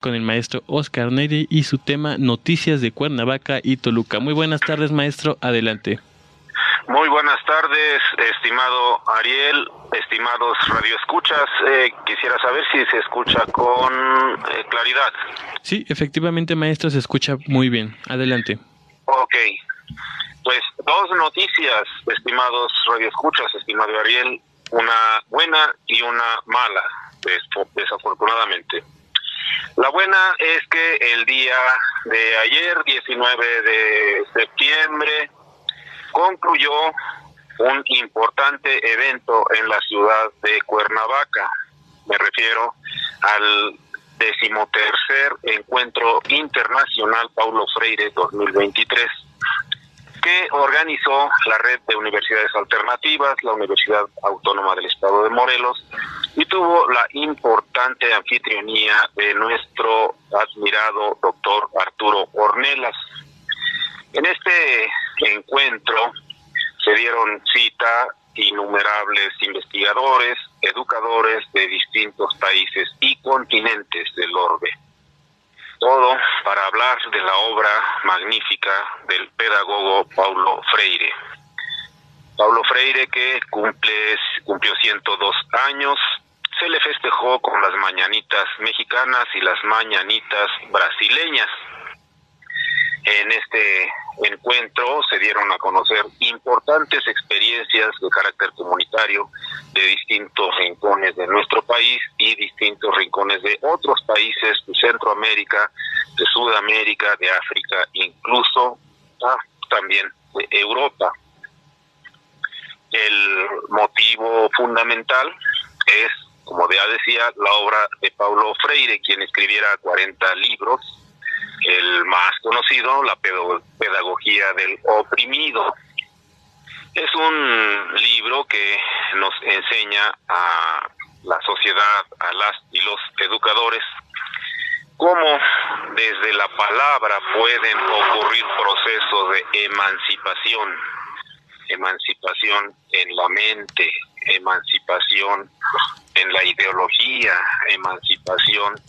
con el maestro Oscar Neri y su tema Noticias de Cuernavaca y Toluca. Muy buenas tardes, maestro. Adelante. Muy buenas tardes, estimado Ariel, estimados radioescuchas. Eh, quisiera saber si se escucha con eh, claridad. Sí, efectivamente, maestro, se escucha muy bien. Adelante. Ok. Pues dos noticias, estimados radioescuchas, estimado Ariel. Una buena y una mala, desafortunadamente. La buena es que el día de ayer, 19 de septiembre, concluyó un importante evento en la ciudad de Cuernavaca. Me refiero al decimotercer encuentro internacional Paulo Freire 2023 que organizó la red de universidades alternativas, la Universidad Autónoma del Estado de Morelos, y tuvo la importante anfitrionía de nuestro admirado doctor Arturo Ornelas. En este encuentro se dieron cita innumerables investigadores, educadores de distintos países y continentes del orbe todo para hablar de la obra magnífica del pedagogo Paulo Freire. Paulo Freire que cumple, cumplió 102 años, se le festejó con las mañanitas mexicanas y las mañanitas brasileñas. En este encuentro se dieron a conocer importantes experiencias de carácter comunitario de distintos rincones de nuestro país y distintos rincones de otros países de Centroamérica, de Sudamérica, de África, incluso ah, también de Europa. El motivo fundamental es, como ya decía, la obra de Paulo Freire, quien escribiera 40 libros el más conocido, la pedagogía del oprimido. Es un libro que nos enseña a la sociedad, a las y los educadores, cómo desde la palabra pueden ocurrir procesos de emancipación, emancipación en la mente, emancipación en la ideología, emancipación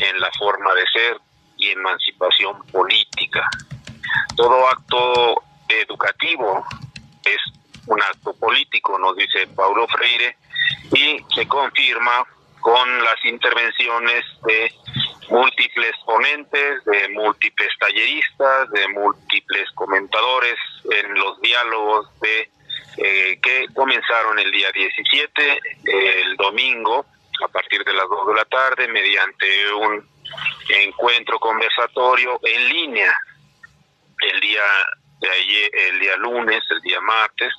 en la forma de ser, y emancipación política. Todo acto educativo es un acto político, nos dice Paulo Freire, y se confirma con las intervenciones de múltiples ponentes, de múltiples talleristas, de múltiples comentadores en los diálogos de eh, que comenzaron el día 17, el domingo, a partir de las 2 de la tarde, mediante un encuentro conversatorio en línea el día de ayer, el día lunes, el día martes,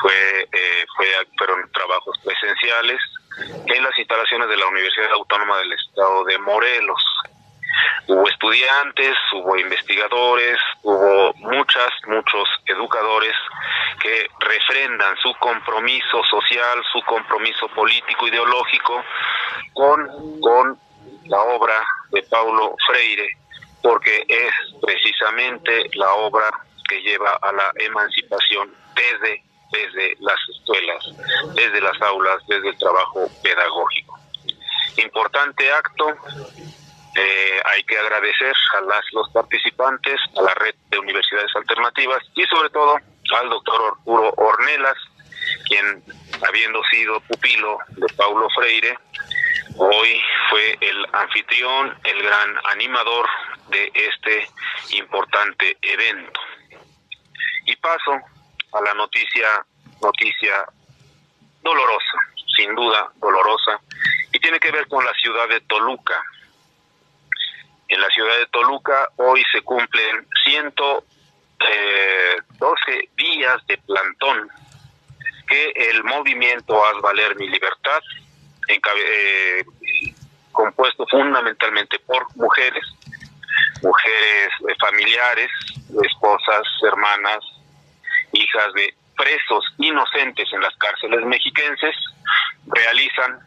fue, eh, fue fueron trabajos presenciales en las instalaciones de la Universidad Autónoma del Estado de Morelos. Hubo estudiantes, hubo investigadores, hubo muchas, muchos educadores que refrendan su compromiso social, su compromiso político, ideológico con, con la obra de Paulo Freire, porque es precisamente la obra que lleva a la emancipación desde, desde las escuelas, desde las aulas, desde el trabajo pedagógico. Importante acto, eh, hay que agradecer a las, los participantes, a la red de universidades alternativas y sobre todo al doctor Arturo Ornelas, quien habiendo sido pupilo de Paulo Freire, Hoy fue el anfitrión, el gran animador de este importante evento. Y paso a la noticia, noticia dolorosa, sin duda dolorosa, y tiene que ver con la ciudad de Toluca. En la ciudad de Toluca hoy se cumplen 112 eh, días de plantón que el movimiento Haz Valer Mi Libertad eh, compuesto fundamentalmente por mujeres, mujeres eh, familiares, esposas, hermanas, hijas de presos inocentes en las cárceles mexiquenses, realizan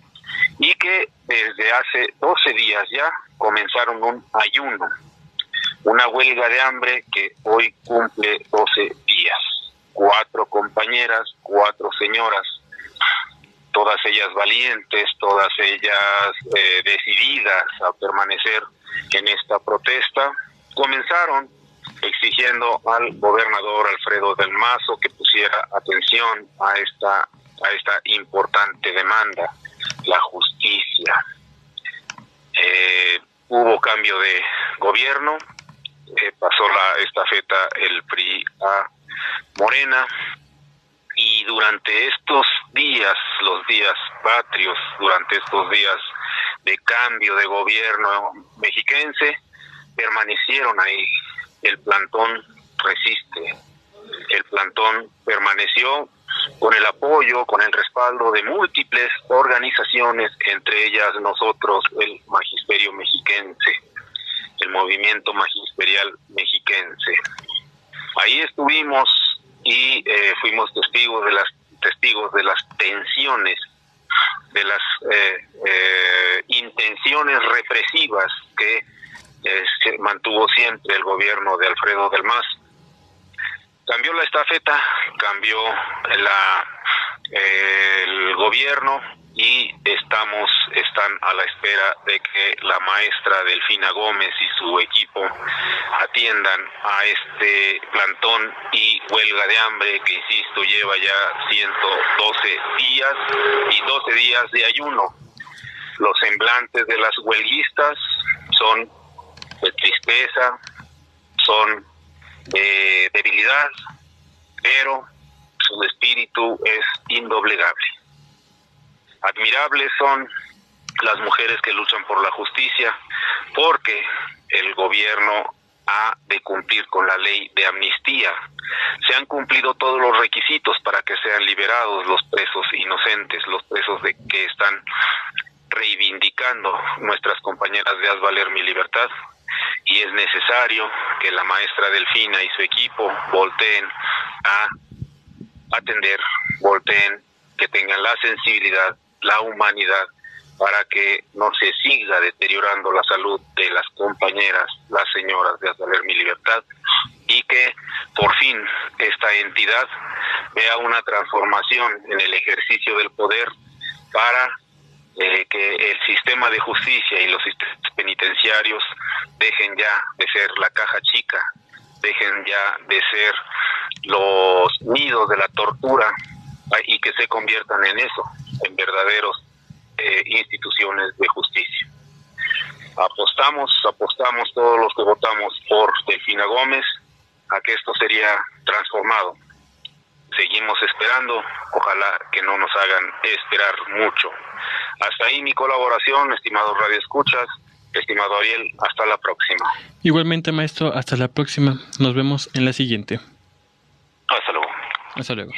y que desde hace 12 días ya comenzaron un ayuno, una huelga de hambre que hoy cumple 12 días. Cuatro compañeras, cuatro señoras todas ellas valientes, todas ellas eh, decididas a permanecer en esta protesta. Comenzaron exigiendo al gobernador Alfredo del Mazo que pusiera atención a esta a esta importante demanda, la justicia. Eh, hubo cambio de gobierno, eh, pasó la estafeta el PRI a Morena durante estos días, los días patrios, durante estos días de cambio de gobierno mexiquense, permanecieron ahí. El plantón resiste. El plantón permaneció con el apoyo, con el respaldo de múltiples organizaciones, entre ellas nosotros, el Magisterio Mexiquense, el Movimiento Magisterial Mexiquense. Ahí estuvimos y eh, fuimos testigos de las testigos de las tensiones, de las eh, eh, intenciones represivas que se mantuvo siempre el gobierno de Alfredo del Mazo cambió la estafeta, cambió la el gobierno y estamos están a la espera de que la maestra Delfina Gómez y su equipo atiendan a este plantón y huelga de hambre que insisto lleva ya 112 días y 12 días de ayuno. Los semblantes de las huelguistas son de tristeza, son de debilidad, pero su espíritu es indoblegable. Admirables son las mujeres que luchan por la justicia, porque el gobierno ha de cumplir con la ley de amnistía. Se han cumplido todos los requisitos para que sean liberados los presos inocentes, los presos de que están reivindicando nuestras compañeras de Haz Valer mi libertad, y es necesario que la maestra Delfina y su equipo volteen a atender, volteen, que tengan la sensibilidad, la humanidad, para que no se siga deteriorando la salud de las compañeras, las señoras de Azaler Mi Libertad, y que por fin esta entidad vea una transformación en el ejercicio del poder para eh, que el sistema de justicia y los penitenciarios dejen ya de ser la caja chica, dejen ya de ser los nidos de la tortura y que se conviertan en eso, en verdaderos eh, instituciones de justicia. Apostamos, apostamos todos los que votamos por Delfina Gómez a que esto sería transformado. Seguimos esperando, ojalá que no nos hagan esperar mucho. Hasta ahí mi colaboración, estimados Radio Escuchas, estimado Ariel, hasta la próxima. Igualmente, maestro, hasta la próxima. Nos vemos en la siguiente. Hasta luego. Hasta luego.